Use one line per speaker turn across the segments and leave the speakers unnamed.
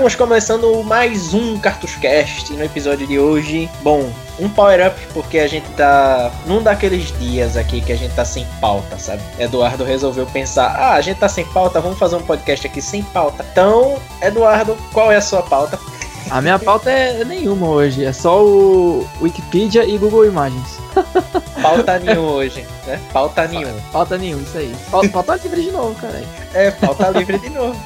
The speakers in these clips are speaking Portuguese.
Estamos começando mais um Cartuscast no episódio de hoje. Bom, um power up porque a gente tá num daqueles dias aqui que a gente tá sem pauta, sabe? Eduardo resolveu pensar: ah, a gente tá sem pauta, vamos fazer um podcast aqui sem pauta. Então, Eduardo, qual é a sua pauta?
A minha pauta é nenhuma hoje, é só o Wikipedia e Google Imagens.
Pauta nenhum hoje, né? Pauta nenhum.
Pauta nenhum, isso aí. Pauta, pauta livre de novo, cara.
É, pauta livre de novo.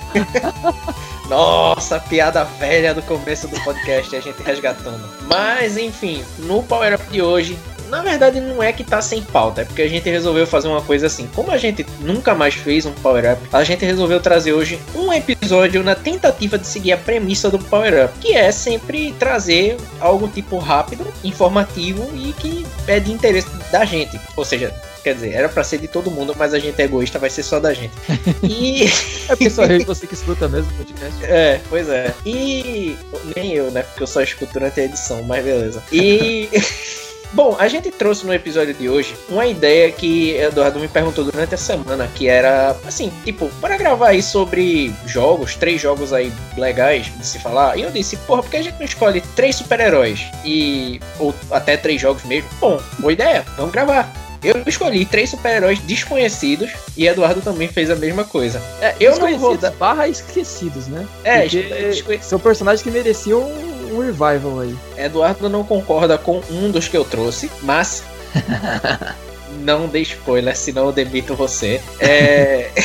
Nossa, piada velha do começo do podcast, a gente resgatando. Mas, enfim, no Power Up de hoje, na verdade não é que tá sem pauta, é porque a gente resolveu fazer uma coisa assim. Como a gente nunca mais fez um Power Up, a gente resolveu trazer hoje um episódio na tentativa de seguir a premissa do Power Up, que é sempre trazer algo tipo rápido, informativo e que é de interesse da gente. Ou seja, Quer dizer, era pra ser de todo mundo, mas a gente é egoísta, vai ser só da gente.
E. é porque só eu você que escuta mesmo o podcast.
É, pois é. E. Nem eu, né? Porque eu só escuto durante a edição, mas beleza. E. Bom, a gente trouxe no episódio de hoje uma ideia que Eduardo me perguntou durante a semana, que era assim, tipo, para gravar aí sobre jogos, três jogos aí legais de se falar. E eu disse, porra, por que a gente não escolhe três super-heróis e ou até três jogos mesmo? Bom, boa ideia, vamos gravar. Eu escolhi três super-heróis desconhecidos e Eduardo também fez a mesma coisa.
É, eu não vou dar... barra esquecidos, né?
É,
Porque são personagens que mereciam um revival aí.
Eduardo não concorda com um dos que eu trouxe, mas não dê spoiler, senão eu demito você. É...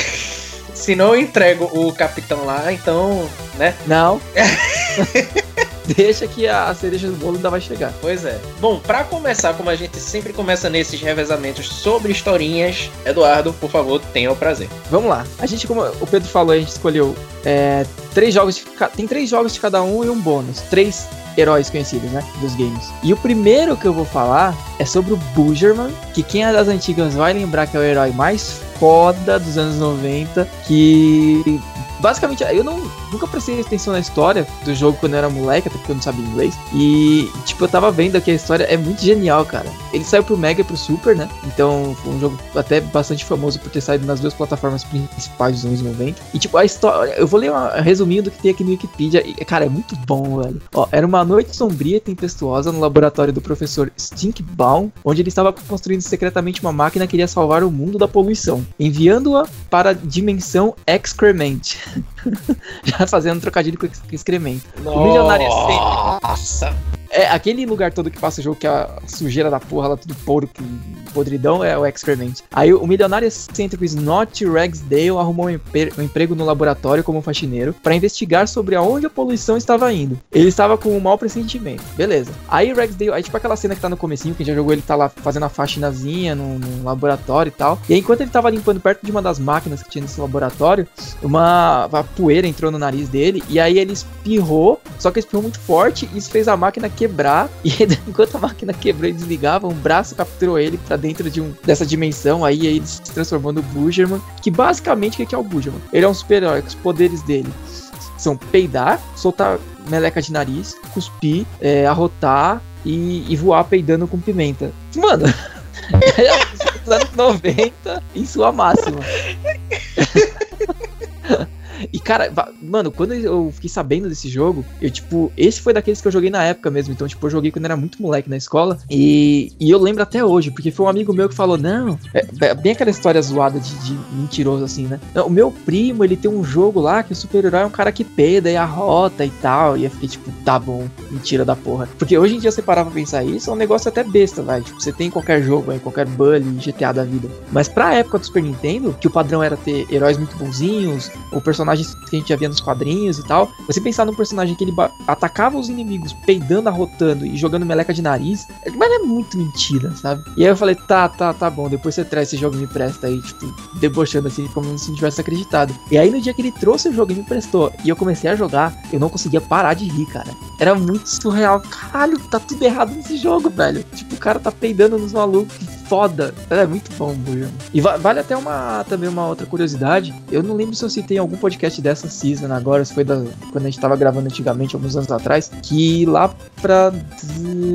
Se não eu entrego o capitão lá, então, né?
Não. Deixa que a cereja do bolo ainda vai chegar.
Pois é. Bom, para começar, como a gente sempre começa nesses revezamentos sobre historinhas, Eduardo, por favor, tenha o prazer.
Vamos lá. A gente, como o Pedro falou, a gente escolheu é, três jogos. De, tem três jogos de cada um e um bônus. Três heróis conhecidos, né? Dos games. E o primeiro que eu vou falar é sobre o Bujerman, que quem é das antigas vai lembrar que é o herói mais foda dos anos 90, que basicamente, eu não, nunca prestei atenção na história do jogo quando eu era moleque, até porque eu não sabia inglês. E, tipo, eu tava vendo que a história é muito genial, cara. Ele saiu pro Mega e pro Super, né? Então, foi um jogo até bastante famoso por ter saído nas duas plataformas principais dos anos 90. E, tipo, a história. Eu vou ler uma, resumindo o que tem aqui no Wikipedia. E, cara, é muito bom, velho. Ó, era uma noite sombria e tempestuosa no laboratório do professor Stinkbaum, onde ele estava construindo secretamente uma máquina que iria salvar o mundo da poluição, enviando-a para a dimensão Excrement. Já fazendo trocadilho com excremento.
Nossa. O milionário é sempre. Nossa!
É, aquele lugar todo que passa o jogo, que é a sujeira da porra lá, tudo porco, podridão, é o Excrement. Aí o milionário excêntrico Snot Ragsdale arrumou um, um, emprego no laboratório como faxineiro para investigar sobre aonde a poluição estava indo. Ele estava com um mau pressentimento. Beleza. Aí Ragsdale, aí tipo aquela cena que tá no comecinho, quem já jogou ele tá lá fazendo a faxinazinha no, no laboratório e tal. E aí, enquanto ele tava limpando perto de uma das máquinas que tinha nesse laboratório, uma, uma poeira entrou no nariz dele e aí ele espirrou, só que espirrou muito forte e isso fez a máquina quebrar. E enquanto a máquina quebrou e desligava, um braço capturou ele para dentro de um, dessa dimensão. Aí, aí ele se transformou no Bujerman. Que basicamente o que é o Bujerman? Ele é um super-herói. Os poderes dele são peidar, soltar meleca de nariz, cuspir, é, arrotar e, e voar peidando com pimenta. Mano. é anos 90 em sua máxima. E, cara, mano, quando eu fiquei sabendo desse jogo, eu, tipo, esse foi daqueles que eu joguei na época mesmo. Então, tipo, eu joguei quando era muito moleque na escola. E, e eu lembro até hoje, porque foi um amigo meu que falou: Não, é, é bem aquela história zoada de, de mentiroso, assim, né? Não, o meu primo, ele tem um jogo lá que o super-herói é um cara que peda e arrota e tal. E eu fiquei, tipo, tá bom, mentira da porra. Porque hoje em dia você parar pra pensar isso, é um negócio até besta, vai. Tipo, você tem qualquer jogo aí, qualquer bully, GTA da vida. Mas pra época do Super Nintendo, que o padrão era ter heróis muito bonzinhos, o personagem personagens que a gente já via nos quadrinhos e tal. Você pensar num personagem que ele atacava os inimigos peidando, arrotando e jogando meleca de nariz, mas é muito mentira, sabe? E aí eu falei, tá, tá, tá bom, depois você traz esse jogo e me presta aí, tipo, debochando assim, como se não tivesse acreditado. E aí no dia que ele trouxe o jogo e me prestou, e eu comecei a jogar, eu não conseguia parar de rir, cara. Era muito surreal. Caralho, tá tudo errado nesse jogo, velho. Tipo, o cara tá peidando nos malucos. Foda. É muito bom, Buja. E va vale até uma também uma outra curiosidade. Eu não lembro se eu citei em algum podcast dessa season agora, se foi da, quando a gente tava gravando antigamente, alguns anos atrás, que lá pra.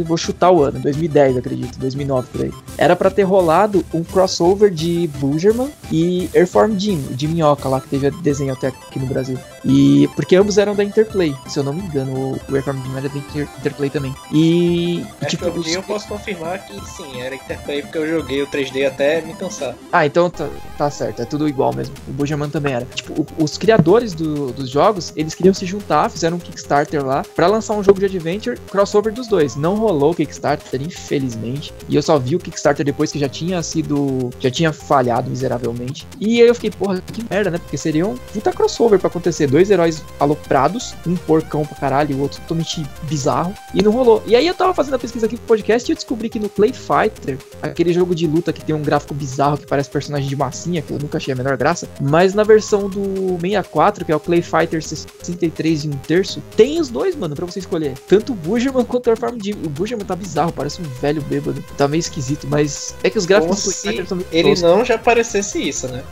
Vou chutar o ano, 2010, acredito, 2009 por aí. Era pra ter rolado um crossover de Bujerman e Airform Jim, de Minhoca lá, que teve desenho até aqui no Brasil. E porque ambos eram da Interplay, se eu não me engano, o Airfarm Jim era da Inter, Interplay também. E,
É
tipo,
eu,
os-
eu posso confirmar que sim, era Interplay porque eu joguei o 3D até me cansar.
Ah, então tá, tá certo, é tudo igual mesmo. O Bojaman também era. Tipo, o- os criadores do- dos jogos, eles queriam se juntar, fizeram um Kickstarter lá pra lançar um jogo de adventure crossover dos dois. Não rolou o Kickstarter, infelizmente. E eu só vi o Kickstarter depois que já tinha sido. já tinha falhado miseravelmente. E aí eu fiquei, porra, que merda, né? Porque seria um puta crossover pra acontecer. Dois heróis aloprados, um porcão pra caralho e o outro totalmente bizarro. E não rolou. E aí eu tava fazendo a pesquisa aqui pro podcast e eu descobri que no Play Fighter, aquele jogo de luta que tem um gráfico bizarro que parece personagem de massinha, que eu nunca achei a menor graça, mas na versão do 64, que é o Play Fighter 63 e um terço, tem os dois, mano, pra você escolher. Tanto o Bujerman quanto o Farm Jim. O Bujerman tá bizarro, parece um velho bêbado. Tá meio esquisito, mas é que os gráficos
Como
do Play Fighter são muito
ele
toscos.
não já parecesse isso, né?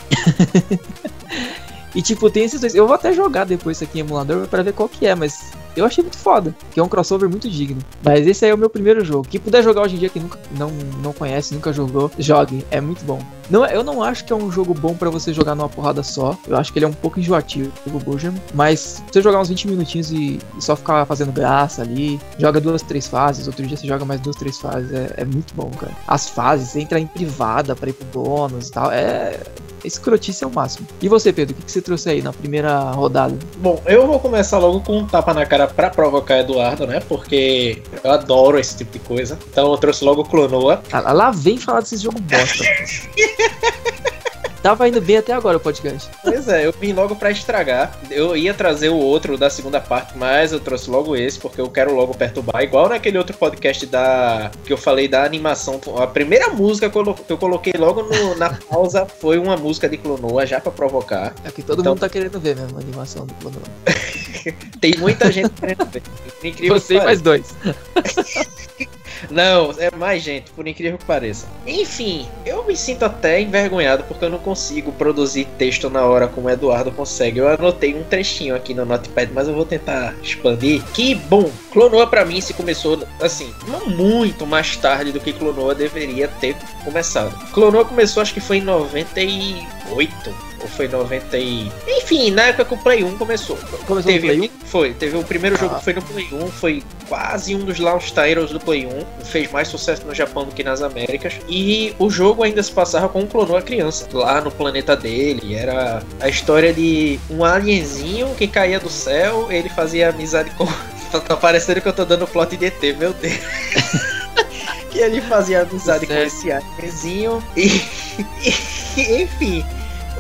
E tipo, tem esses dois. Eu vou até jogar depois isso aqui em emulador pra ver qual que é, mas eu achei muito foda. Que é um crossover muito digno. Mas esse aí é o meu primeiro jogo. Quem puder jogar hoje em dia, que nunca, não, não conhece, nunca jogou, jogue. É muito bom. Não, eu não acho que é um jogo bom pra você jogar numa porrada só. Eu acho que ele é um pouco enjoativo, o Bojan. Mas você jogar uns 20 minutinhos e, e só ficar fazendo graça ali, joga duas, três fases. Outro dia você joga mais duas, três fases. É, é muito bom, cara. As fases, você entra em privada pra ir pro bônus e tal. É. Escrotice é o máximo. E você, Pedro, o que, que você trouxe aí na primeira rodada?
Bom, eu vou começar logo com um tapa na cara pra provocar Eduardo, né? Porque eu adoro esse tipo de coisa. Então eu trouxe logo o Clonoa.
Ah, Lá vem falar desse jogo bosta. Tava indo bem até agora o podcast.
Pois é, eu vim logo pra estragar. Eu ia trazer o outro da segunda parte, mas eu trouxe logo esse, porque eu quero logo perturbar. Igual naquele outro podcast da que eu falei da animação. A primeira música que eu, colo- que eu coloquei logo no- na pausa foi uma música de Clonoa, já pra provocar.
É que todo
Então-
mundo tá querendo ver mesmo a animação do plano.
Tem muita gente querendo ver. Incrível
Você e mais dois.
Não, é mais gente, por incrível que pareça. Enfim, eu me sinto até envergonhado porque eu não consigo produzir texto na hora como o Eduardo consegue. Eu anotei um trechinho aqui no Notepad, mas eu vou tentar expandir. Que, bom, Clonoa pra mim se começou, assim, muito mais tarde do que Clonoa deveria ter começado. Clonoa começou, acho que foi em 98. Ou foi 90 e... Enfim, na época que o Play 1 começou.
Começou no
Teve,
Play 1?
Foi, teve o primeiro jogo
Ah.
que foi no Play 1, foi quase um dos Launch Titles do Play 1, fez mais sucesso no Japão do que nas Américas, e o jogo ainda se passava com o Clonoa criança, lá no planeta dele, era a história de um alienzinho que caía do céu, ele fazia amizade com... tá parecendo que eu tô dando plot de ET, meu Deus. que ele fazia amizade com esse alienzinho, e... e enfim...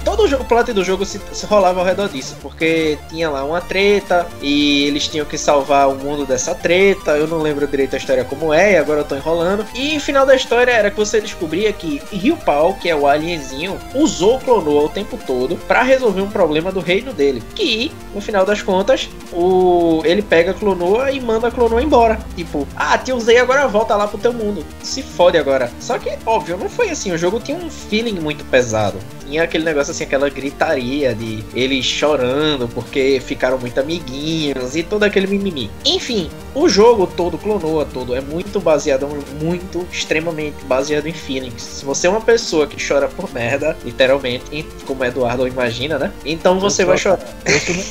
Todo o plot do jogo se, se rolava ao redor disso, porque tinha lá uma treta e eles tinham que salvar o mundo dessa treta. Eu não lembro direito a história como é, e agora eu tô enrolando. E o final da história era que você descobria que Rio Pau, que é o alienzinho, usou o Clonoa o tempo todo pra resolver um problema do reino dele. Que, no final das contas, o ele pega a Clonoa e manda a Clonoa embora. Tipo, ah, te usei, agora volta lá pro teu mundo. Se fode agora. Só que, óbvio, não foi assim. O jogo tinha um feeling muito pesado. Tinha aquele negócio assim, aquela gritaria de eles chorando porque ficaram muito amiguinhos e todo aquele mimimi. Enfim, o jogo todo, Clonoa todo, é muito baseado, muito, extremamente baseado em feelings. Se você é uma pessoa que chora por merda, literalmente, como Eduardo imagina, né? Então você
Eu
vai chorar.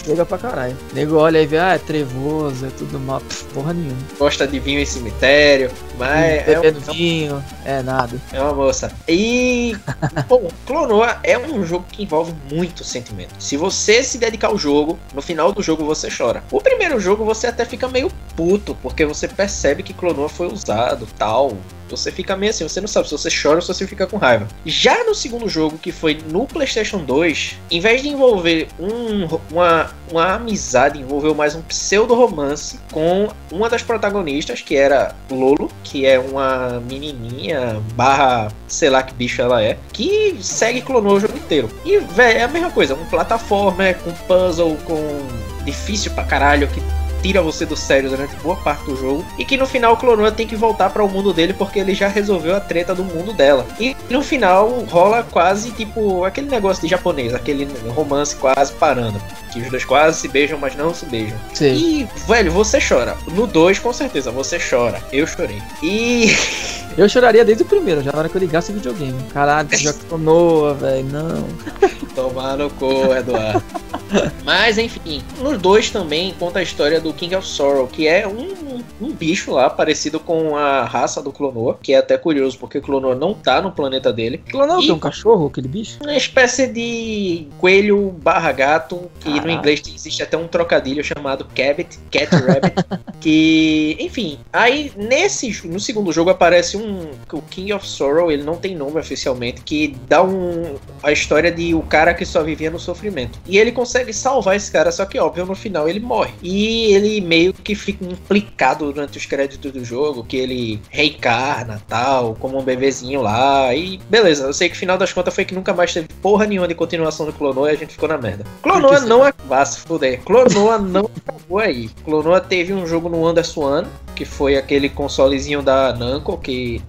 Nega pra caralho. Nego olha e vê, ah, é trevoso, é tudo mal. Pff, porra nenhuma.
Gosta de vinho em cemitério, mas é, um-
vinho, é nada.
É uma moça. E. Bom, Clonoa é um jogo que envolve muito sentimento. Se você se dedicar ao jogo, no final do jogo você chora. O primeiro jogo você até fica meio puto, porque você percebe que Clonoa foi usado, tal. Você fica meio assim, você não sabe se você chora ou se você fica com raiva. Já no segundo jogo, que foi no PlayStation 2, em vez de envolver um- uma, uma amizade, envolveu mais um pseudo-romance com uma das protagonistas, que era Lolo, que é uma menininha, barra, sei lá que bicho ela é, que segue clonou o jogo inteiro. E, velho, é a mesma coisa, um plataforma com puzzle, com difícil pra caralho, que tira você do sério durante boa parte do jogo e que no final Clonoa tem que voltar para o mundo dele porque ele já resolveu a treta do mundo dela. E no final rola quase tipo aquele negócio de japonês, aquele romance quase parando, que os dois quase se beijam, mas não se beijam.
Sei.
E, velho, você chora. No 2, com certeza, você chora. Eu chorei. E.
Eu choraria desde o primeiro, já na hora que eu ligasse o videogame. Caralho, jogo Noa, velho, não.
Tomar no cu, Eduardo. Mas enfim, nos dois também conta a história do King of Sorrow, que é um, um bicho lá parecido com a raça do Clonoa, que é até curioso porque o Clonoa não tá no planeta dele.
Clonoa e... é um cachorro, aquele bicho?
Uma espécie de coelho barra gato, que Caraca. no inglês existe até um trocadilho chamado Cabot, Cat Rabbit, que, enfim, aí nesse no segundo jogo aparece um o King of Sorrow, ele não tem nome oficialmente, que dá um a história de o cara que só vivia no sofrimento. E ele consegue salvar esse cara, só que óbvio no final ele morre. E ele meio que fica implicado durante os créditos do jogo, que ele reencarna, tal, como um bebezinho lá. E beleza, eu sei que no final das contas foi que nunca mais teve porra nenhuma de continuação do Clonoa e a gente ficou na merda. Clonoa não acabou, se fuder. Clonoa não acabou aí. Clonoa teve um jogo no Anderswan, que foi aquele consolezinho da Namco, que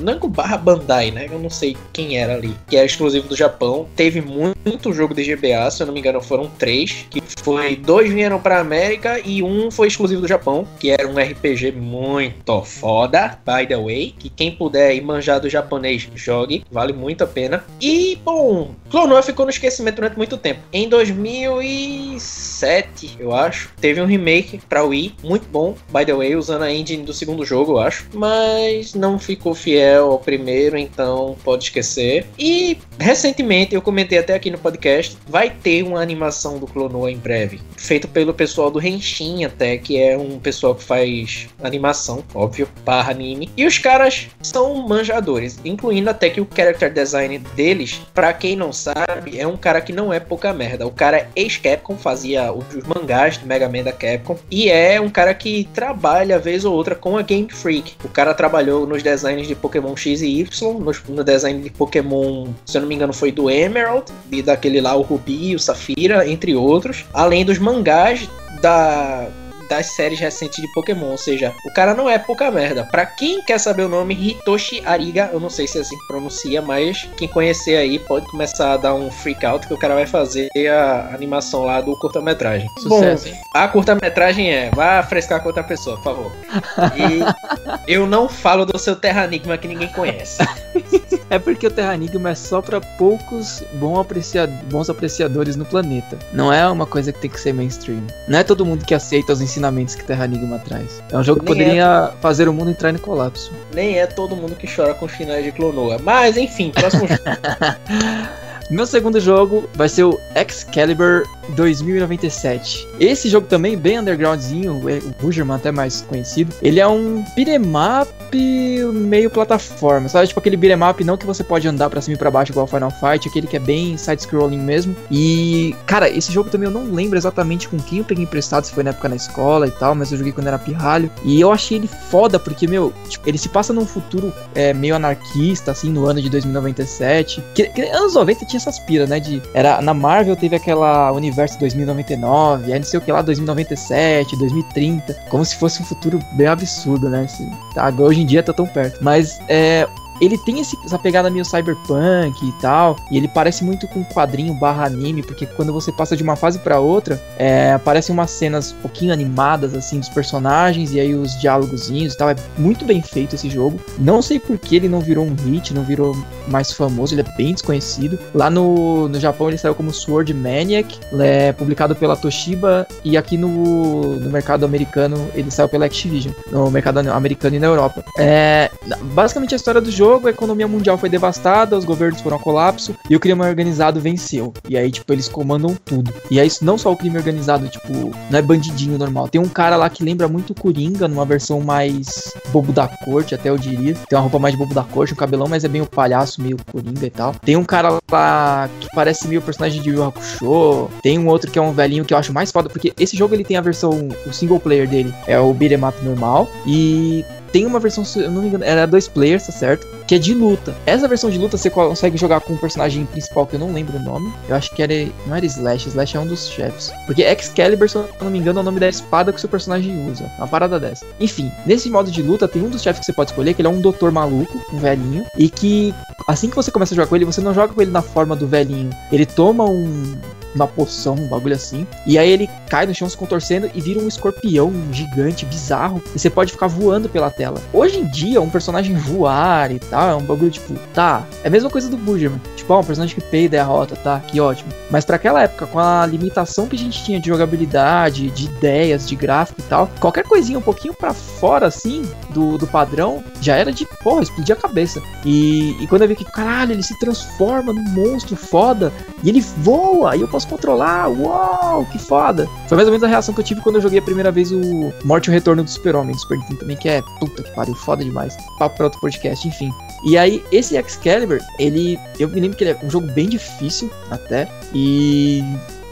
Namco barra Bandai, né? Eu não sei quem era ali, que era exclusivo do Japão. Teve muito jogo de GBA, se eu não me engano, foram três, que foi dois vieram para América e um foi exclusivo do Japão, que era um RPG muito foda, by the way, que quem puder ir manjar do japonês, jogue, vale muito a pena. E, bom, Clonoa ficou no esquecimento durante muito tempo. Em 2007, eu acho, teve um remake para Wii, muito bom, by the way, usando a engine do segundo jogo, eu acho, mas não ficou fiel ao primeiro, então pode esquecer. E recentemente, eu comentei até aqui no podcast, vai ter uma animação do Clonoa em breve, feito pelo pessoal do Henshin até, que é um pessoal que faz animação, óbvio, barra anime. E os caras são manjadores, incluindo até que o character design deles, para quem não sabe, é um cara que não é pouca merda. O cara é ex-Capcom, fazia os mangás do Mega Man da Capcom, e é um cara que trabalha vez ou outra com a Game Freak. O cara trabalhou nos designs de Pokémon X e Y, no, no design de Pokémon, se eu não me engano, foi do Emerald, e daquele lá, o Ruby, o Safira, entre outros. Além dos mangás da das séries recentes de Pokémon. Ou seja, o cara não é pouca merda. Pra quem quer saber o nome, Hitoshi Ariga, eu não sei se é assim que pronuncia, mas quem conhecer aí pode começar a dar um freak out que o cara vai fazer a animação lá do curta-metragem.
Sucesso,
Bom, a curta-metragem é, vá frescar com outra pessoa, por favor. E eu não falo do seu Terra Enigma que ninguém conhece.
é porque o Terra Enigma é só para poucos bons, apreciad bons apreciadores no planeta. Não é uma coisa que tem que ser mainstream. Não é todo mundo que aceita os ensinamentos que Terra Enigma traz. É um jogo que Nem poderia é... fazer o mundo entrar em colapso.
Nem é todo mundo que chora com os finais de Clonoa. Mas enfim, próximo jogo.
Meu segundo jogo vai ser o Excalibur 2097. Esse jogo também, bem undergroundzinho, o Bugerman até mais conhecido. Ele é um beat'em up meio plataforma, sabe? Tipo aquele beat'em up não que você pode andar para cima e pra baixo igual Final Fight, aquele que é bem side-scrolling mesmo. E, cara, esse jogo também eu não lembro exatamente com quem eu peguei emprestado, se foi na época na escola e tal, mas eu joguei quando era pirralho. E eu achei ele foda, porque, meu, tipo, ele se passa num futuro é, meio anarquista, assim, no ano de 2097. Que, que anos 90 tinha essas piras, né? De, era, na Marvel teve aquela Universo 2099, aí não sei o que lá, 2097, 2030. Como se fosse um futuro bem absurdo, né? Assim, tá, hoje em dia tá tão perto. Mas é, ele tem esse, essa pegada meio cyberpunk e tal, e ele parece muito com quadrinho barra anime, porque quando você passa de uma fase para outra, é, aparecem umas cenas um pouquinho animadas, assim, dos personagens, e aí os diálogozinhos e tal, é muito bem feito esse jogo. Não sei por que ele não virou um hit, não virou mais famoso, ele é bem desconhecido. Lá no, no Japão ele saiu como Sword Maniac, é publicado pela Toshiba, e aqui no, no mercado americano ele saiu pela Activision, no mercado americano e na Europa. É, basicamente a história do jogo jogo, a economia mundial foi devastada, os governos foram ao colapso e o crime organizado venceu. E aí, tipo, eles comandam tudo. E é isso, não só o crime organizado, tipo, não é bandidinho normal. Tem um cara lá que lembra muito Coringa, numa versão mais bobo da corte, até eu diria. Tem uma roupa mais de bobo da corte, um cabelão, mas é bem o palhaço, meio Coringa e tal. Tem um cara lá que parece meio personagem de Yu Hakusho. Tem um outro que é um velhinho que eu acho mais foda, porque esse jogo ele tem a versão, o single player dele é o beat'em up normal. E tem uma versão, se eu não me engano, era dois players, tá certo? Que é de luta. Essa versão de luta você consegue jogar com o personagem principal, que eu não lembro o nome. Eu acho que era. Não era Slash, Slash é um dos chefes. Porque Excalibur, se eu não me engano, é o nome da espada que o seu personagem usa. Uma parada dessa. Enfim, nesse modo de luta, tem um dos chefes que você pode escolher, que ele é um doutor maluco, um velhinho. E que assim que você começa a jogar com ele, você não joga com ele na forma do velhinho. Ele toma um uma poção, um bagulho assim. E aí ele cai no chão se contorcendo e vira um escorpião gigante, bizarro. E você pode ficar voando pela tela. Hoje em dia, um personagem voar e tal, é um bagulho tipo, tá. É a mesma coisa do Bujerman. Tipo, ó, um personagem que peida e derrota, tá, que ótimo. Mas para aquela época, com a limitação que a gente tinha de jogabilidade, de ideias, de gráfico e tal, qualquer coisinha um pouquinho para fora, assim, do, do padrão, já era de, porra, explodir a cabeça. E, e quando eu vi que, caralho, ele se transforma num monstro foda, e ele voa, e eu posso controlar, uau, que foda. Foi mais ou menos a reação que eu tive quando eu joguei a primeira vez o Morte e o Retorno do Super-Homem do Super Nintendo também, que é, puta que pariu, foda demais. Papo pra outro podcast, enfim. E aí, esse Excalibur, ele. Eu me lembro que ele é um jogo bem difícil, até. E.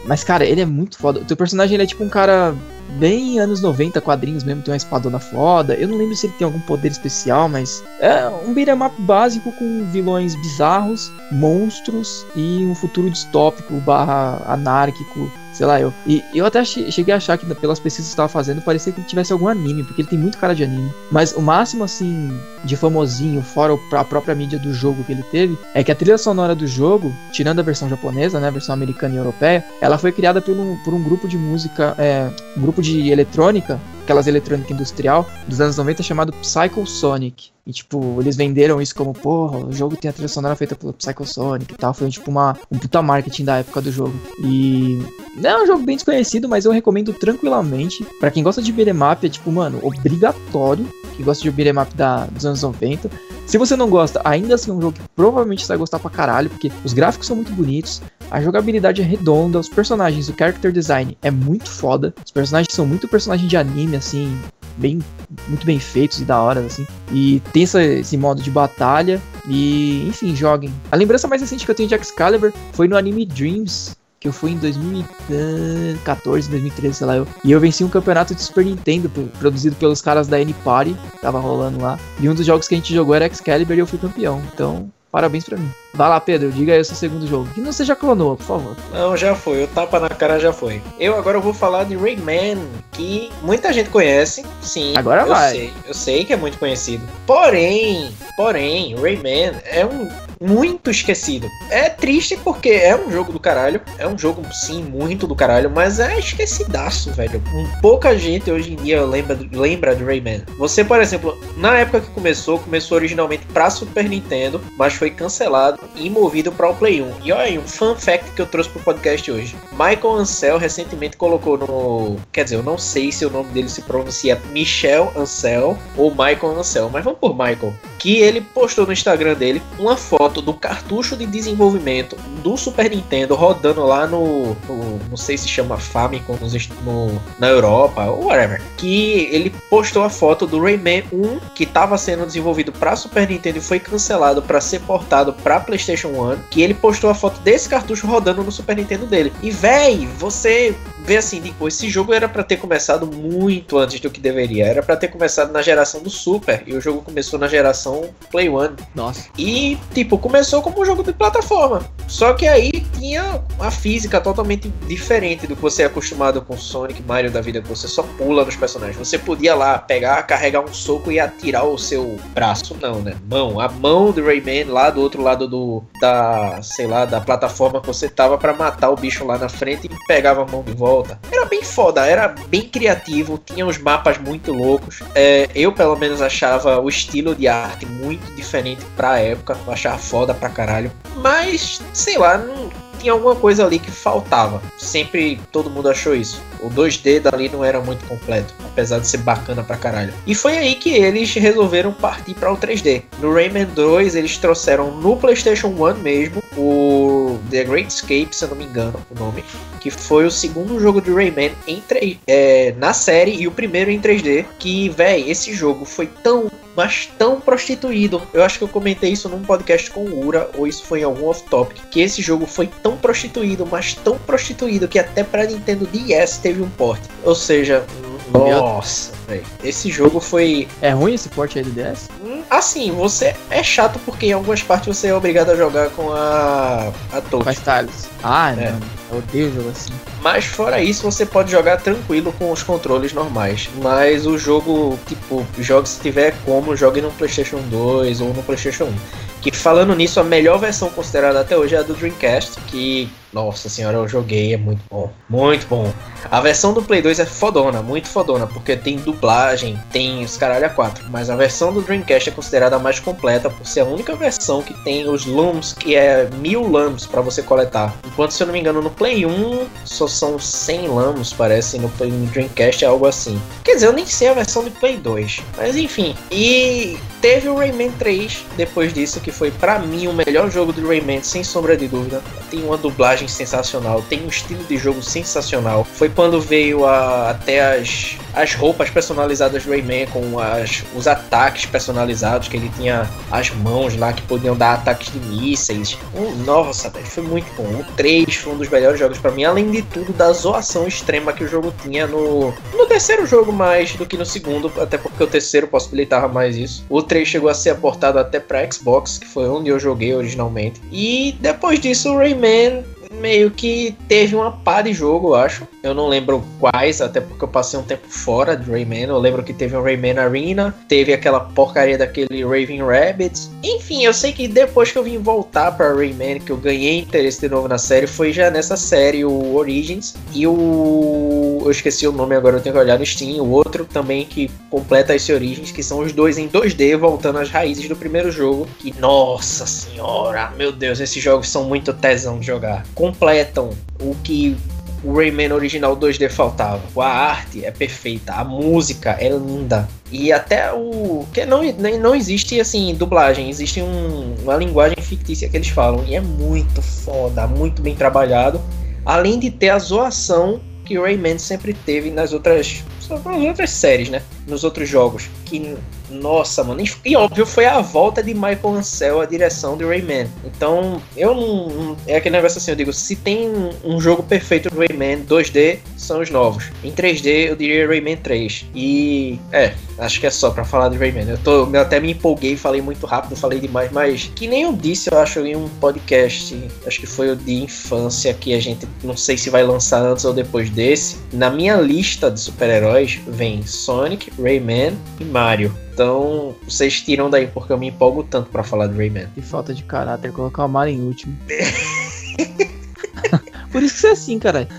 Mas, cara, ele é muito foda. O teu personagem ele é tipo um cara bem anos 90, quadrinhos mesmo, tem uma espadona foda. Eu não lembro se ele tem algum poder especial, mas é um beat'em up básico com vilões bizarros, monstros e um futuro distópico barra anárquico sei lá, eu. E eu até cheguei a achar que pelas pesquisas que eu estava fazendo, parecia que tivesse algum anime, porque ele tem muito cara de anime. Mas o máximo, assim, de famosinho, fora a própria mídia do jogo que ele teve, é que a trilha sonora do jogo, tirando a versão japonesa, né, a versão americana e europeia, ela foi criada por um, por um grupo de música, é, um grupo de eletrônica aquelas eletrônica industrial dos anos 90 chamado Psycho Sonic. E, tipo, eles venderam isso como, porra, o jogo tem a trilha sonora feita pelo Psycho Sonic e tal. Foi, tipo, uma, um puta marketing da época do jogo. E... É um jogo bem desconhecido, mas eu recomendo tranquilamente. para quem gosta de beat'em up, é, tipo, mano, obrigatório. Quem gosta de beat'em up da, dos anos 90. Se você não gosta, ainda assim é um jogo que provavelmente você vai gostar pra caralho, porque os gráficos são muito bonitos, a jogabilidade é redonda, os personagens, o character design é muito foda. Os personagens são muito personagens de anime, assim, bem muito bem feitos e da hora, assim. E tem essa, esse modo de batalha. E, enfim, joguem. A lembrança mais recente que eu tenho de Excalibur foi no anime Dreams, que eu fui em 2014, 2013, sei lá. Eu, e eu venci um campeonato de Super Nintendo produzido pelos caras da N-Party, tava rolando lá. E um dos jogos que a gente jogou era Excalibur e eu fui campeão. Então, Parabéns pra mim. Vai lá, Pedro, diga aí o seu segundo jogo. Que não seja clonou, por favor.
Não, já foi. O tapa na cara já foi. Eu agora vou falar de Rayman, que muita gente conhece. Sim.
Agora
eu
vai.
Sei, eu sei que é muito conhecido. Porém, porém, Rayman é um muito esquecido. É triste porque é um jogo do caralho. É um jogo, sim, muito do caralho, mas é esquecidaço, velho. Pouca gente hoje em dia lembra, lembra de Rayman. Você, por exemplo, na época que começou, começou originalmente pra Super Nintendo, mas foi cancelado e movido para o Play 1. E olha aí, um fun fact que eu trouxe pro podcast hoje. Michael Ansel recentemente colocou no. Quer dizer, eu não sei se o nome dele se pronuncia Michel Ansel ou Michael Ansel, mas vamos por Michael. Que ele postou no Instagram dele uma foto do cartucho de desenvolvimento do Super Nintendo rodando lá no, no não sei se chama Famicom no, na Europa ou whatever, que ele postou a foto do Rayman 1 que estava sendo desenvolvido para Super Nintendo e foi cancelado para ser portado para PlayStation 1, que ele postou a foto desse cartucho rodando no Super Nintendo dele. E véi, você vê assim, tipo, esse jogo era para ter começado muito antes do que deveria. Era para ter começado na geração do Super e o jogo começou na geração Play One.
Nossa.
E tipo, começou como um jogo de plataforma. Só que aí tinha uma física totalmente diferente do que você é acostumado com Sonic, Mario da vida, que você só pula nos personagens. Você podia lá pegar, carregar um soco e atirar o seu braço, não, né? Mão, a mão do Rayman lá do outro lado do da, sei lá, da plataforma que você tava para matar o bicho lá na frente e pegava a mão de volta. Era bem foda, era bem criativo, tinha uns mapas muito loucos. É, eu pelo menos achava o estilo de arte muito diferente pra época, eu achava foda pra caralho. Mas, sei lá, não tinha alguma coisa ali que faltava. Sempre todo mundo achou isso. O 2D dali não era muito completo, apesar de ser bacana pra caralho. E foi aí que eles resolveram partir para o 3D. No Rayman 2 eles trouxeram no PlayStation 1 mesmo o The Great Escape, se eu não me engano, o nome, que foi o segundo jogo de Rayman em 3, é, na série e o primeiro em 3D. Que, véi, esse jogo foi tão mas tão prostituído. Eu acho que eu comentei isso num podcast com o Ura, ou isso foi em algum off-topic, que esse jogo foi tão prostituído, mas tão prostituído, que até pra Nintendo DS teve um porte. Ou seja, nossa, velho. Esse jogo foi.
É ruim esse porte aí do DS?
Assim, você é chato porque em algumas partes você é obrigado a jogar com a. a touch.
Com a Stylus. Ah, é. não. Eu odeio jogo assim.
Mas fora isso, você pode jogar tranquilo com os controles normais. Mas o jogo, tipo, jogue se tiver como, jogue no PlayStation 2 ou no PlayStation 1. Que falando nisso, a melhor versão considerada até hoje é a do Dreamcast, que nossa senhora, eu joguei, é muito bom. Muito bom. A versão do Play 2 é fodona, muito fodona, porque tem dublagem, tem os caralho a 4. Mas a versão do Dreamcast é considerada a mais completa por ser a única versão que tem os LUMs, que é mil LUMs para você coletar. Enquanto, se eu não me engano, no Play 1 só são 100 LUMs, parece, no, Play, no Dreamcast é algo assim. Quer dizer, eu nem sei a versão do Play 2. Mas enfim. E teve o Rayman 3 depois disso, que foi para mim o melhor jogo do Rayman, sem sombra de dúvida. Tem uma dublagem sensacional, tem um estilo de jogo sensacional. Foi quando veio a, até as, as roupas personalizadas do Rayman com as, os ataques personalizados, que ele tinha as mãos lá que podiam dar ataques de mísseis. Um, nossa, foi muito bom. O 3 foi um dos melhores jogos para mim, além de tudo da zoação extrema que o jogo tinha no, no terceiro jogo mais do que no segundo, até porque o terceiro possibilitava mais isso. O 3 chegou a ser aportado até para Xbox, que foi onde eu joguei originalmente. E depois disso o Rayman meio que teve uma pá de jogo, eu acho. Eu não lembro quais, até porque eu passei um tempo fora de Rayman. Eu lembro que teve um Rayman Arena, teve aquela porcaria daquele Raven Rabbits. Enfim, eu sei que depois que eu vim voltar para Rayman, que eu ganhei interesse de novo na série, foi já nessa série, o Origins. E o. Eu esqueci o nome agora, eu tenho que olhar no Steam. O outro também que completa esse Origins, que são os dois em 2D, voltando às raízes do primeiro jogo. Que, nossa senhora, meu Deus, esses jogos são muito tesão de jogar completam o que o Rayman original 2D faltava. A arte é perfeita, a música é linda. E até o. que não, não existe assim, dublagem, existe um, uma linguagem fictícia que eles falam. E é muito foda, muito bem trabalhado. Além de ter a zoação que o Rayman sempre teve nas outras, nas outras séries, né? Nos outros jogos. Que nossa, mano. E óbvio, foi a volta de Michael Ansel à direção de Rayman. Então, eu não. É aquele negócio assim, eu digo, se tem um jogo perfeito do Rayman 2D, são os novos. Em 3D, eu diria Rayman 3. E. É, acho que é só para falar de Rayman. Eu, tô, eu até me empolguei, falei muito rápido, falei demais, mas que nem eu disse, eu acho, em um podcast, acho que foi o de infância, que a gente não sei se vai lançar antes ou depois desse. Na minha lista de super-heróis vem Sonic, Rayman e Mario. Então, vocês tiram daí, porque eu me empolgo tanto para falar do Rayman.
Que falta de caráter colocar o Mario em último. Por isso que você é assim, caralho.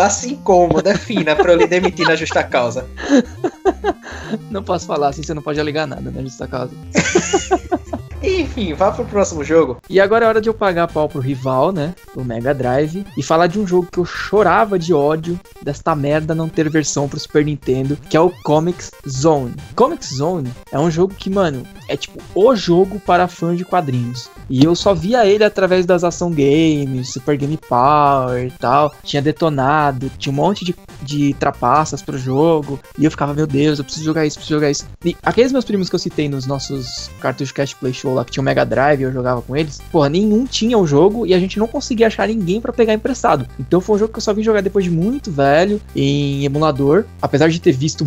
Assim como, defina pra eu lhe demitir na justa causa.
Não posso falar assim, você não pode alegar nada na justa causa.
Enfim, vá pro próximo jogo.
E agora é hora de eu pagar pau pro rival, né? O Mega Drive. E falar de um jogo que eu chorava de ódio desta merda não ter versão pro Super Nintendo, que é o Comics Zone. Comics Zone é um jogo que, mano, é tipo o jogo para fãs de quadrinhos. E eu só via ele através das ação games, Super Game Power e tal. Tinha detonado, tinha um monte de, de trapaças pro jogo. E eu ficava, meu Deus, eu preciso jogar isso, preciso jogar isso. E aqueles meus primos que eu citei nos nossos Cartucho Cash Play Show lá, que tinha o Mega Drive, eu jogava com eles. Porra, nenhum tinha o jogo e a gente não conseguia achar ninguém para pegar emprestado. Então foi um jogo que eu só vim jogar depois de muito velho, em emulador. Apesar de ter visto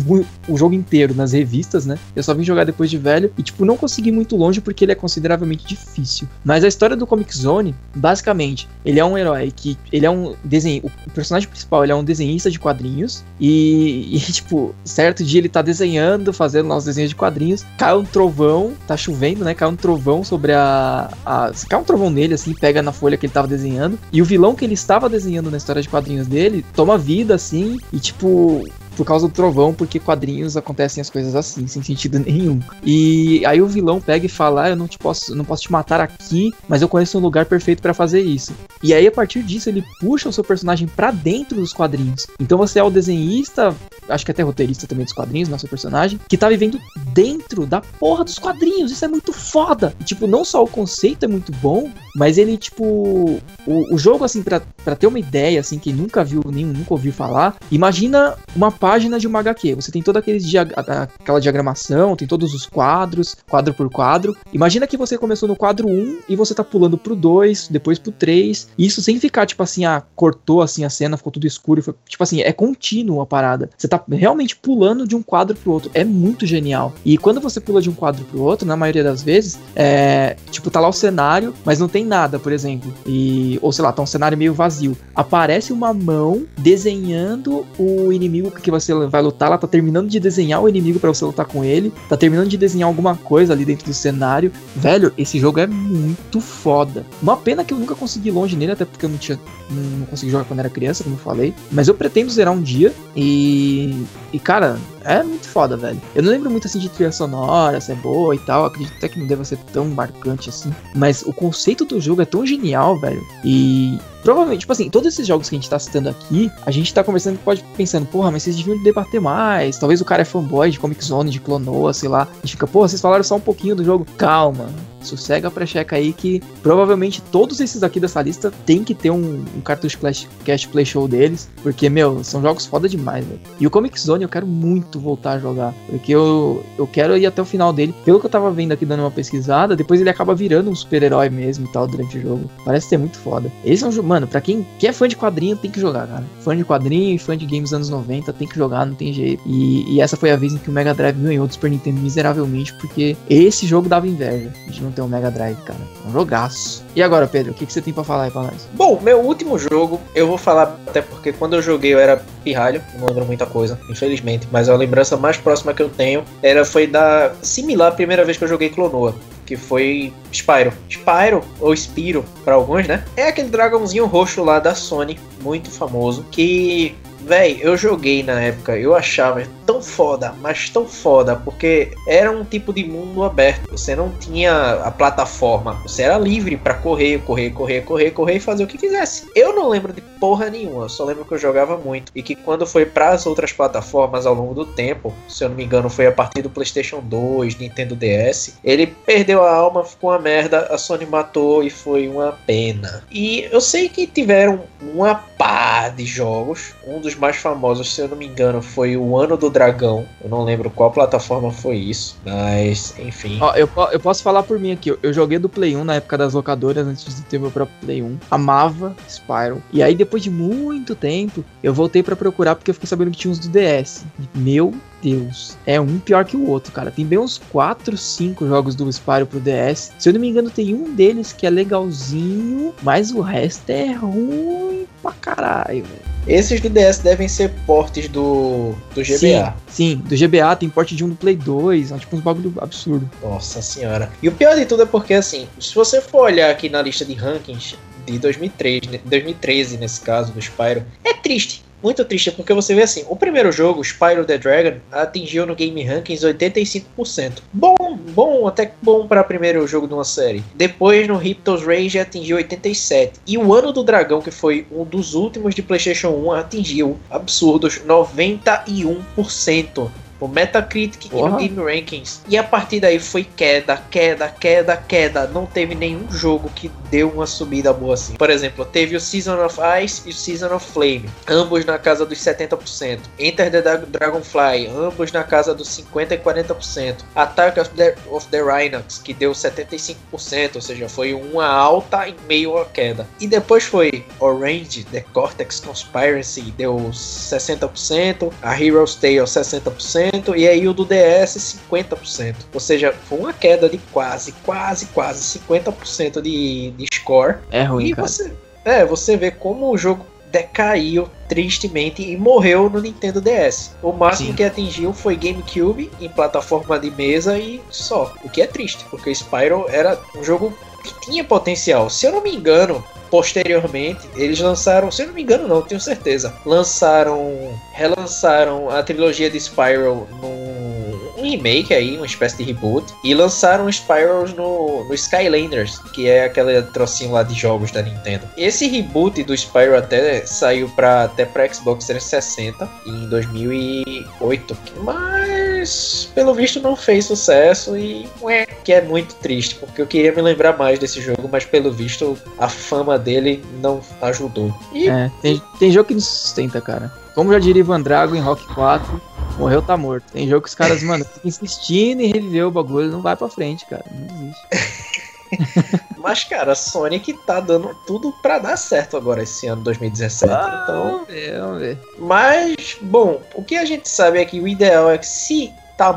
o jogo inteiro nas revistas, né? Eu só vim jogar depois de velho. E, tipo, não consegui muito longe porque ele é consideravelmente difícil. Mas a história do Comic Zone, basicamente, ele é um herói que. Ele é um desenho. O personagem principal ele é um desenhista de quadrinhos. E, e, tipo, certo dia ele tá desenhando, fazendo lá os desenhos de quadrinhos. Cai um trovão, tá chovendo, né? Cai um trovão sobre a. a cai um trovão nele, assim, pega na folha que ele tava desenhando. E o vilão que ele estava desenhando na história de quadrinhos dele toma vida, assim. E, tipo, por causa do trovão, porque quadrinhos acontecem as coisas assim, sem sentido nenhum. E aí o vilão pega e fala: ah, Eu não te posso, não posso te matar aqui, mas eu conheço um lugar perfeito para fazer isso. E aí a partir disso ele puxa o seu personagem para dentro dos quadrinhos. Então você é o desenhista, acho que até roteirista também dos quadrinhos, nosso personagem, que tá vivendo dentro da porra dos quadrinhos. Isso é muito foda. E, tipo, não só o conceito é muito bom, mas ele, tipo, o, o jogo, assim, pra, pra ter uma ideia, assim, quem nunca viu, nem nunca ouviu falar, imagina uma página de uma HQ. Você tem toda dia aquela diagramação, tem todos os quadros, quadro por quadro. Imagina que você começou no quadro 1 e você tá pulando pro 2, depois pro 3. E isso sem ficar, tipo assim, ah, cortou assim a cena, ficou tudo escuro. Foi, tipo assim, é contínuo a parada. Você tá realmente pulando de um quadro pro outro. É muito genial. E quando você pula de um quadro pro outro, na maioria das vezes, é. Tipo, tá lá o cenário, mas não tem nada, por exemplo. E. Ou sei lá, tá um cenário meio vazio. Aparece uma mão desenhando o inimigo que você vai lutar, ela tá terminando de desenhar o inimigo para você lutar com ele, tá terminando de desenhar alguma coisa ali dentro do cenário. Velho, esse jogo é muito foda. Uma pena que eu nunca consegui ir longe nele, até porque eu não tinha não consegui jogar quando era criança, como eu falei. Mas eu pretendo zerar um dia e. E, cara, é muito foda, velho. Eu não lembro muito assim de trilha sonora, se é boa e tal. Acredito até que não deva ser tão marcante assim. Mas o conceito do jogo é tão genial, velho. E provavelmente, tipo assim, todos esses jogos que a gente tá citando aqui, a gente tá conversando, pode pensando, porra, mas vocês deviam debater mais. Talvez o cara é fanboy de Comic Zone, de Clonoa, sei lá. A gente fica, porra, vocês falaram só um pouquinho do jogo. Calma, sossega pra checa aí que provavelmente todos esses aqui dessa lista tem que ter um, um cartucho Clash, Cash Play Show deles, porque, meu, são jogos foda demais, velho. E o Comic Zone eu quero muito voltar a jogar, porque eu, eu quero ir até o final dele. Pelo que eu tava vendo aqui dando uma pesquisada, depois ele acaba virando um super-herói mesmo e tal durante o jogo. Parece ser muito foda. Esse é um jogo, mano, pra quem, quem é fã de quadrinho tem que jogar, cara. Fã de quadrinho e fã de games anos 90 tem que jogar, não tem jeito. E, e essa foi a vez em que o Mega Drive ganhou do Super Nintendo miseravelmente, porque esse jogo dava inveja de não ter um Mega Drive, cara. Um jogaço. E agora, Pedro, o que, que você tem para falar aí pra nós?
Bom, meu último jogo, eu vou falar até porque quando eu joguei eu era pirralho, não lembro muita coisa, infelizmente, mas a lembrança mais próxima que eu tenho era foi da similar a primeira vez que eu joguei Clonoa que foi Spyro. Spyro, ou Spiro para alguns, né? É aquele dragãozinho roxo lá da Sony, muito famoso, que Véi, eu joguei na época, eu achava tão foda, mas tão foda, porque era um tipo de mundo aberto. Você não tinha a plataforma, você era livre para correr, correr, correr, correr, correr e fazer o que quisesse. Eu não lembro de porra nenhuma, só lembro que eu jogava muito e que quando foi para as outras plataformas ao longo do tempo, se eu não me engano, foi a partir do PlayStation 2, Nintendo DS, ele perdeu a alma, ficou uma merda, a Sony matou e foi uma pena. E eu sei que tiveram uma pá de jogos, um dos mais famosos, se eu não me engano, foi o Ano do Dragão. Eu não lembro qual plataforma foi isso, mas enfim.
Ó, eu, eu posso falar por mim aqui. Eu joguei do Play 1 na época das locadoras, antes de ter meu próprio Play 1. Amava Spyro. E aí, depois de muito tempo, eu voltei para procurar porque eu fiquei sabendo que tinha uns do DS. Meu Deus, é um pior que o outro, cara. Tem bem uns 4, 5 jogos do Spyro pro DS. Se eu não me engano, tem um deles que é legalzinho, mas o resto é ruim pra caralho, velho.
Esses do DS devem ser portes do, do GBA.
Sim, sim, do GBA tem porte de um do Play 2, é tipo um bagulho absurdo.
Nossa senhora. E o pior de tudo é porque, assim, se você for olhar aqui na lista de rankings de 2003, 2013 nesse caso, do Spyro, é triste muito triste, porque você vê assim, o primeiro jogo, Spyro the Dragon, atingiu no Game Rankings 85%. Bom, bom, até bom para primeiro jogo de uma série. Depois no Riptos Rage atingiu 87%. E o Ano do Dragão, que foi um dos últimos de PlayStation 1, atingiu absurdos 91% o Metacritic e no Game Rankings. E a partir daí foi queda, queda, queda, queda. Não teve nenhum jogo que deu uma subida boa assim. Por exemplo, teve o Season of Ice e o Season of Flame, ambos na casa dos 70%. Enter the Dragonfly, ambos na casa dos 50 e 40%. Attack of the, of the Rhinox, que deu 75%, ou seja, foi uma alta em meio à queda. E depois foi Orange, The Cortex Conspiracy, deu 60%, a Hero's Tale 60%, e aí o do DS 50%. Ou seja, foi uma queda de quase, quase, quase 50% de, de score.
É ruim,
e
cara.
Você, é, você vê como o jogo decaiu tristemente e morreu no Nintendo DS. O máximo Sim. que atingiu foi GameCube em plataforma de mesa e só. O que é triste, porque o Spyro era um jogo que tinha potencial. Se eu não me engano, posteriormente, eles lançaram, se eu não me engano, não, tenho certeza, lançaram, relançaram a trilogia de Spyro num um remake aí, uma espécie de reboot, e lançaram Spyro no, no Skylanders, que é aquele trocinho lá de jogos da Nintendo. Esse reboot do Spyro até saiu para até para Xbox 360 em 2008, mas pelo visto não fez sucesso e ué, que é muito triste, porque eu queria me lembrar mais desse jogo, mas pelo visto a fama dele não ajudou.
E... É, tem, tem jogo que não sustenta, cara. Como já diria Ivan Drago em Rock 4, morreu tá morto. Tem jogo que os caras, mano, ficam insistindo em reviver o bagulho, não vai pra frente, cara. Não existe.
Mas, cara, a Sonic tá dando tudo para dar certo agora esse ano 2017. Ah, então.
Vamos ver, vamos ver.
Mas, bom, o que a gente sabe é que o ideal é que se tá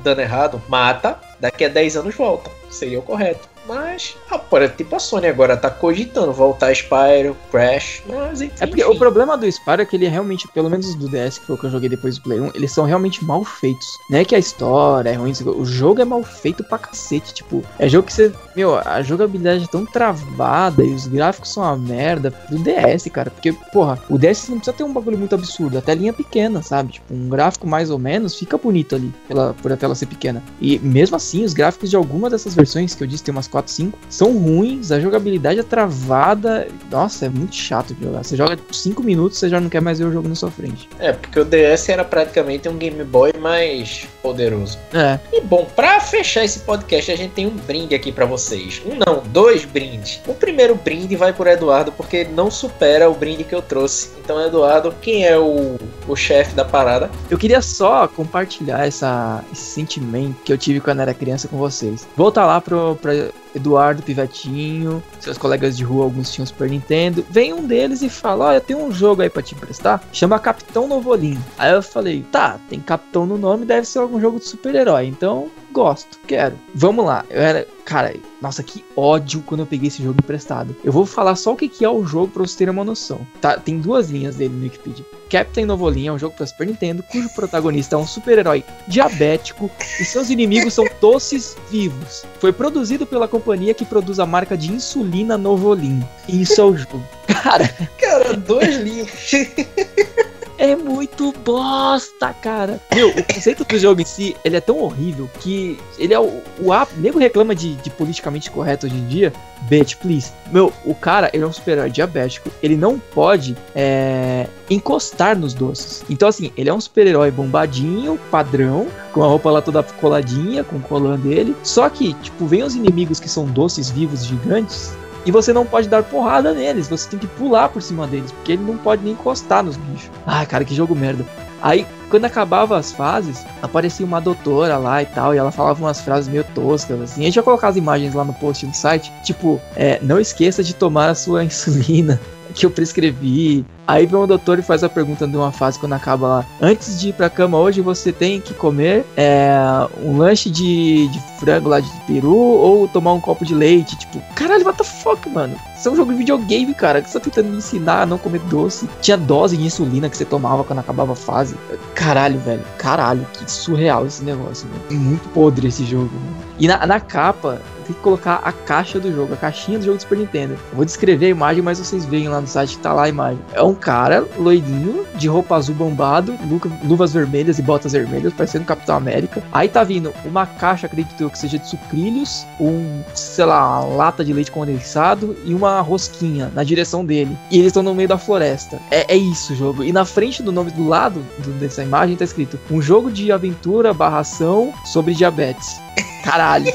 dando errado, mata, daqui a 10 anos volta. Seria o correto. Mas, ah, pô, é tipo a Sony agora tá cogitando voltar Spyro, Crash, mas enfim.
É porque o problema do Spyro é que ele é realmente, pelo menos do DS, que foi o que eu joguei depois do Play 1, eles são realmente mal feitos. Não é que a história é ruim, o jogo é mal feito pra cacete, tipo, é jogo que você, meu, a jogabilidade é tão travada e os gráficos são uma merda do DS, cara, porque, porra, o DS não precisa ter um bagulho muito absurdo, a telinha é pequena, sabe? Tipo, um gráfico mais ou menos fica bonito ali, pela, por a tela ser pequena. E mesmo assim, os gráficos de algumas dessas versões, que eu disse tem umas 4, 5, são ruins, a jogabilidade é travada. Nossa, é muito chato de jogar. Você joga 5 minutos, você já não quer mais ver o jogo na sua frente.
É, porque o DS era praticamente um Game Boy mais poderoso.
É.
E bom, pra fechar esse podcast, a gente tem um brinde aqui para vocês. Um não, dois brindes. O primeiro brinde vai por Eduardo, porque não supera o brinde que eu trouxe. Então, Eduardo, quem é o, o chefe da parada?
Eu queria só compartilhar essa, esse sentimento que eu tive quando era criança com vocês. Voltar lá pro, pra Eduardo Pivetinho, seus colegas de rua, alguns tinham Super Nintendo. Vem um deles e fala: Olha, tem um jogo aí pra te emprestar, chama Capitão Novolim. Aí eu falei: Tá, tem Capitão no nome, deve ser algum jogo de super-herói. Então gosto, quero. Vamos lá. Eu era. Cara, nossa, que ódio quando eu peguei esse jogo emprestado. Eu vou falar só o que, que é o jogo pra vocês terem uma noção. Tá, tem duas linhas dele no Wikipedia. Captain Novolin é um jogo para Super Nintendo, cujo protagonista é um super-herói diabético e seus inimigos são doces vivos. Foi produzido pela companhia que produz a marca de insulina Novolin. Isso é o jogo. Cara.
Cara, dois linhas.
é muito bosta, cara. Meu, o conceito do jogo em si, ele é tão horrível que ele é o. O, o nego reclama de, de politicamente correto hoje em dia. Bitch, please. Meu, o cara, ele é um super-herói diabético. Ele não pode é, encostar nos doces. Então, assim, ele é um super-herói bombadinho, padrão, com a roupa lá toda coladinha, com o colã dele. Só que, tipo, vem os inimigos que são doces vivos gigantes e você não pode dar porrada neles, você tem que pular por cima deles, porque ele não pode nem encostar nos bichos. Ai, cara, que jogo merda. Aí, quando acabava as fases, aparecia uma doutora lá e tal, e ela falava umas frases meio toscas, assim. A gente vai colocar as imagens lá no post do site, tipo, é, não esqueça de tomar a sua insulina que eu prescrevi. Aí vem o doutor e faz a pergunta de uma fase quando acaba lá. Antes de ir pra cama hoje, você tem que comer é, um lanche de, de frango lá de peru ou tomar um copo de leite. Tipo, caralho, what the fuck, mano? Isso é um jogo de videogame, cara. Que você tá tentando me ensinar a não comer doce. Tinha dose de insulina que você tomava quando acabava a fase. Caralho, velho. Caralho, que surreal esse negócio, mano. Muito podre esse jogo, mano. E na, na capa, tem que colocar a caixa do jogo, a caixinha do jogo do Super Nintendo. Eu vou descrever a imagem, mas vocês veem lá no site que tá lá a imagem. É um cara loirinho, de roupa azul bombado, luvas vermelhas e botas vermelhas, parecendo Capitão América. Aí tá vindo uma caixa, acredito que seja de sucrilhos, um, sei lá, lata de leite condensado e uma rosquinha na direção dele. E eles estão no meio da floresta. É, é isso o jogo. E na frente do nome do lado do, dessa imagem tá escrito: um jogo de aventura barração sobre diabetes. Caralho.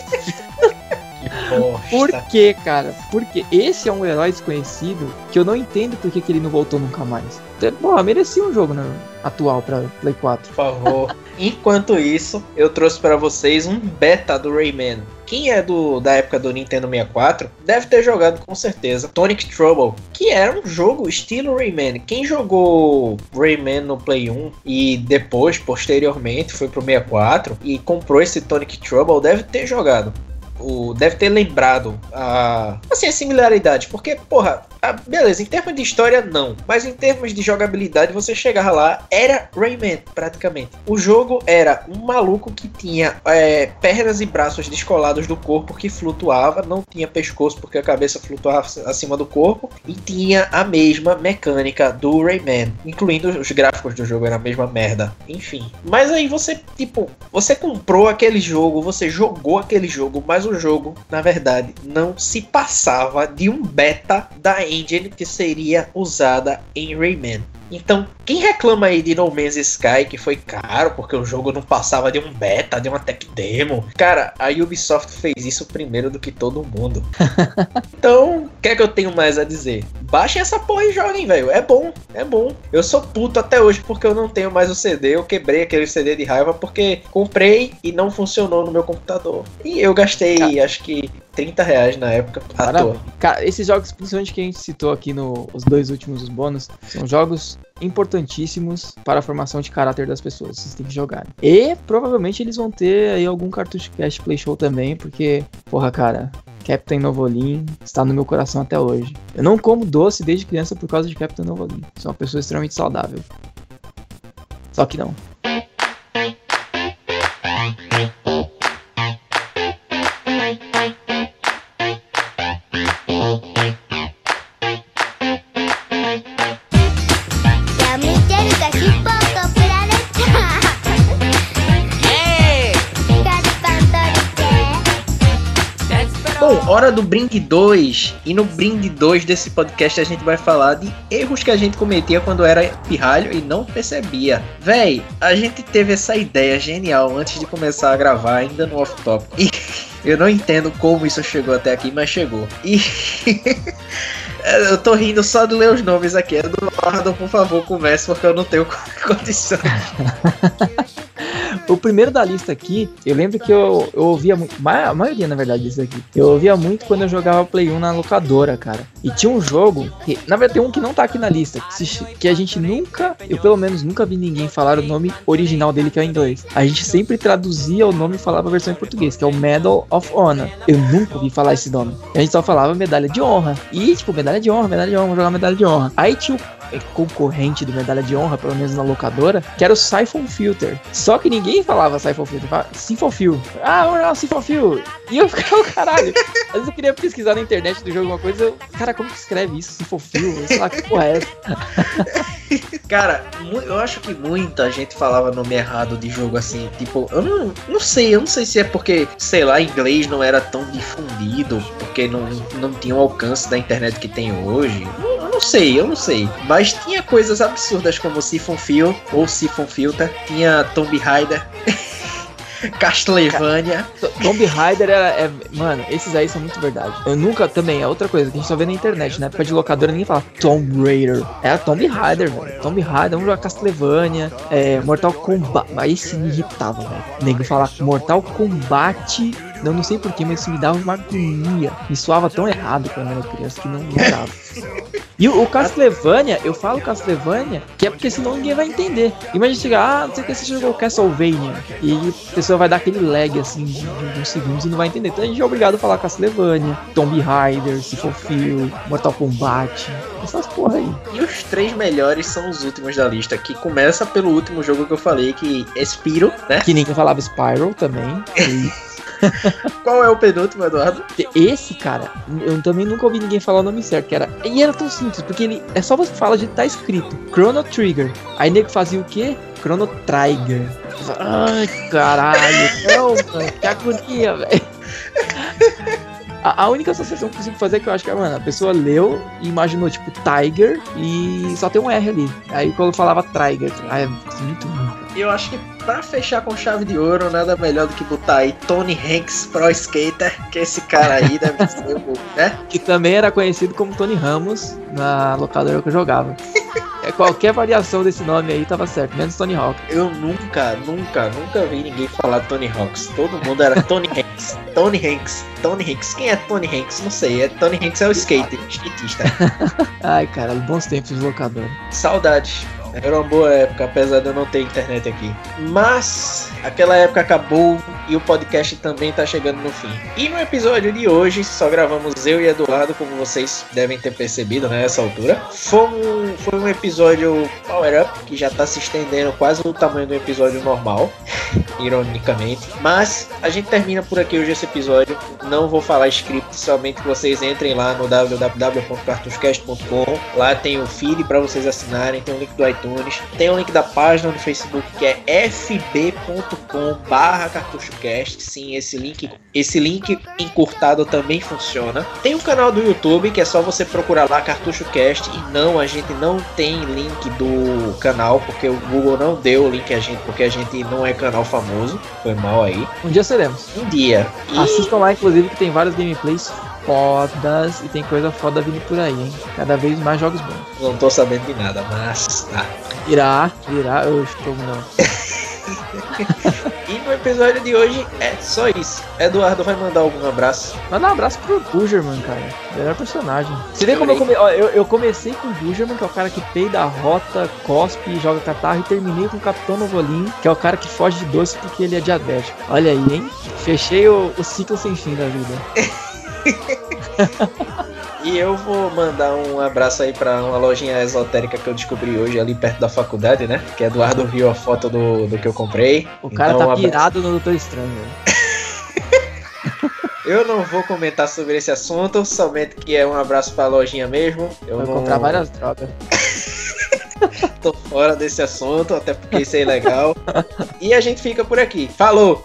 Por que, cara? Porque esse é um herói desconhecido que eu não entendo por que, que ele não voltou nunca mais. Então, porra, merecia um jogo né, atual pra Play 4.
Por favor. Enquanto isso, eu trouxe para vocês um beta do Rayman. Quem é do, da época do Nintendo 64 deve ter jogado com certeza Tonic Trouble, que era um jogo estilo Rayman. Quem jogou Rayman no Play 1 e depois, posteriormente, foi pro 64 e comprou esse Tonic Trouble deve ter jogado o, deve ter lembrado a, assim, a similaridade, porque, porra, a, beleza, em termos de história, não, mas em termos de jogabilidade, você chegava lá, era Rayman, praticamente. O jogo era um maluco que tinha é, pernas e braços descolados do corpo que flutuava, não tinha pescoço porque a cabeça flutuava acima do corpo, e tinha a mesma mecânica do Rayman, incluindo os gráficos do jogo, era a mesma merda. Enfim. Mas aí você, tipo, você comprou aquele jogo, você jogou aquele jogo, mas o jogo, na verdade, não se passava de um beta da engine que seria usada em Rayman. Então, quem reclama aí de No Man's Sky, que foi caro, porque o jogo não passava de um beta, de uma tech demo, cara, a Ubisoft fez isso primeiro do que todo mundo. então, o que é que eu tenho mais a dizer? Baixem essa porra e joguem, velho. É bom, é bom. Eu sou puto até hoje porque eu não tenho mais o CD. Eu quebrei aquele CD de raiva porque comprei e não funcionou no meu computador. E eu gastei, acho que 30 reais na época
Cara, cara, esses jogos, principalmente que a gente citou aqui nos dois últimos bônus, são jogos importantíssimos para a formação de caráter das pessoas. Vocês têm que jogar. E provavelmente eles vão ter aí algum cartucho Cast Play Show também, porque, porra, cara. Captain Novolin está no meu coração até hoje. Eu não como doce desde criança por causa de Captain Novolin. Sou uma pessoa extremamente saudável. Só que não.
Hora do brinde 2. E no brinde 2 desse podcast a gente vai falar de erros que a gente cometia quando era pirralho e não percebia. Véi, a gente teve essa ideia genial antes de começar a gravar, ainda no off-top. E eu não entendo como isso chegou até aqui, mas chegou. E. Eu tô rindo só de ler os nomes aqui. Eduardo, por favor, comece, porque eu não tenho condição.
O primeiro da lista aqui, eu lembro que eu, eu ouvia muito, a maioria na verdade disso aqui, eu ouvia muito quando eu jogava Play 1 na locadora, cara. E tinha um jogo, que, na verdade tem um que não tá aqui na lista, que, se, que a gente nunca, eu pelo menos nunca vi ninguém falar o nome original dele que é em inglês. A gente sempre traduzia o nome e falava a versão em português, que é o Medal of Honor. Eu nunca ouvi falar esse nome. A gente só falava medalha de honra. E tipo, medalha de honra, medalha de honra, vamos jogar medalha de honra. Aí tinha o concorrente do medalha de honra, pelo menos na locadora, que era o Siphon Filter. Só que ninguém falava Siphon Filter, falava Sinfofil. Ah, vamos jogar Sinfofil. E eu ficava, caralho. Às vezes eu queria pesquisar na internet do jogo alguma coisa, eu, cara, como que escreve isso? Sinfofil? Sei lá, que porra é essa?
Cara, eu acho que muita gente falava nome errado de jogo assim, tipo, eu não, não sei, eu não sei se é porque, sei lá, inglês não era tão difundido, porque não, não tinha o alcance da internet que tem hoje. Eu não sei, eu não sei. Mas tinha coisas absurdas como Siphon Fill ou Siphon Filter, tinha Tomb Raider. Castlevania.
Tomb Raider era. É, mano, esses aí são muito verdade. Eu nunca também, é outra coisa que a gente só vê na internet. Na época de locadora ninguém fala Tomb Raider. Era Tomb Raider, velho. Tomb Raider, vamos jogar Castlevania, é, Mortal Kombat. Aí se me irritava, velho. Nego falar Mortal Kombat. Eu não sei porquê, mas isso me dava uma agonia. Me soava tão errado quando eu era criança que não, dava. E o, o Castlevania, eu falo Castlevania, que é porque senão ninguém vai entender. Imagina chegar, ah, não sei o que, você jogou Castlevania. E a pessoa vai dar aquele lag assim de, de uns segundos e não vai entender. Então a gente é obrigado a falar Castlevania, Tomb Raider, Sifofil, Mortal Kombat. Essas porra aí.
E os três melhores são os últimos da lista, que começa pelo último jogo que eu falei, que é Spiro, né?
Que ninguém falava Spiral também.
Qual é o penúltimo, Eduardo?
Esse, cara, eu também nunca ouvi ninguém falar o nome certo, que era. E era tão simples, porque ele. É só você falar de tá escrito. Chrono Trigger. Aí nego fazia o quê? Chrono Trigger. Ai, caralho. Não, mano, que agonia, velho. A, a, única associação que eu consigo fazer é que eu acho que, mano, a pessoa leu e imaginou, tipo, Tiger e só tem um R ali. Aí quando falava Tiger, ai, é muito ruim.
Eu acho que pra fechar com chave de ouro, nada melhor do que botar aí Tony Hanks Pro Skater, que esse cara aí deve ser o, né?
Que também era conhecido como Tony Ramos na locadora que eu jogava. Qualquer variação desse nome aí tava certo, menos Tony Hawk.
Eu nunca, nunca, nunca vi ninguém falar Tony Hawks. Todo mundo era Tony Hanks. Tony Hanks. Tony Hanks. Quem é Tony Hanks? Não sei. É Tony Hanks é o skater, skatista.
Ai, cara, bons tempos de locador.
Saudades. Era uma boa época, apesar de eu não ter internet aqui. Mas aquela época acabou e o podcast também tá chegando no fim. E no episódio de hoje, só gravamos eu e Eduardo, como vocês devem ter percebido né, nessa altura. Foi um, foi um episódio Power Up, que já tá se estendendo quase o tamanho do episódio normal, ironicamente. Mas a gente termina por aqui hoje esse episódio. Não vou falar script, somente que vocês entrem lá no www.cartuscast.com. Lá tem o feed para vocês assinarem, tem o link do iTunes iTunes. Tem o link da página no Facebook que é fb.com barra cartuchocast. Sim, esse link, esse link encurtado também funciona. Tem um canal do YouTube que é só você procurar lá CartuchoCast e não, a gente não tem link do canal porque o Google não deu o link a gente porque a gente não é canal famoso. Foi mal aí.
Um dia seremos.
Um dia.
E... Assistam lá, inclusive, que tem vários gameplays fodas e tem coisa foda vindo por aí, hein? Cada vez mais jogos bons.
Não tô sabendo de nada, mas tá.
Irá, irá, eu estou não.
e no episódio de hoje é só isso. Eduardo vai mandar algum abraço.
Manda um abraço pro Bujerman, cara. Melhor personagem. Você vê como eu, come... Ó, eu, eu, comecei com o Bujerman, que é o cara que peida, rota, cospe, joga catarro, e terminei com o Capitão Novolim, que é o cara que foge de doce porque ele é diabético. Olha aí, hein? Fechei o, o ciclo sem fim da vida.
E eu vou mandar um abraço aí pra uma lojinha esotérica que eu descobri hoje ali perto da faculdade, né? Que Eduardo viu a foto do, do que eu comprei.
O cara então, tá um pirado no Doutor Estranho,
Eu não vou comentar sobre esse assunto, somente que é um abraço pra lojinha mesmo. Eu
Vai
não...
comprar várias drogas.
Tô fora desse assunto, até porque isso é ilegal. e a gente fica por aqui. Falou!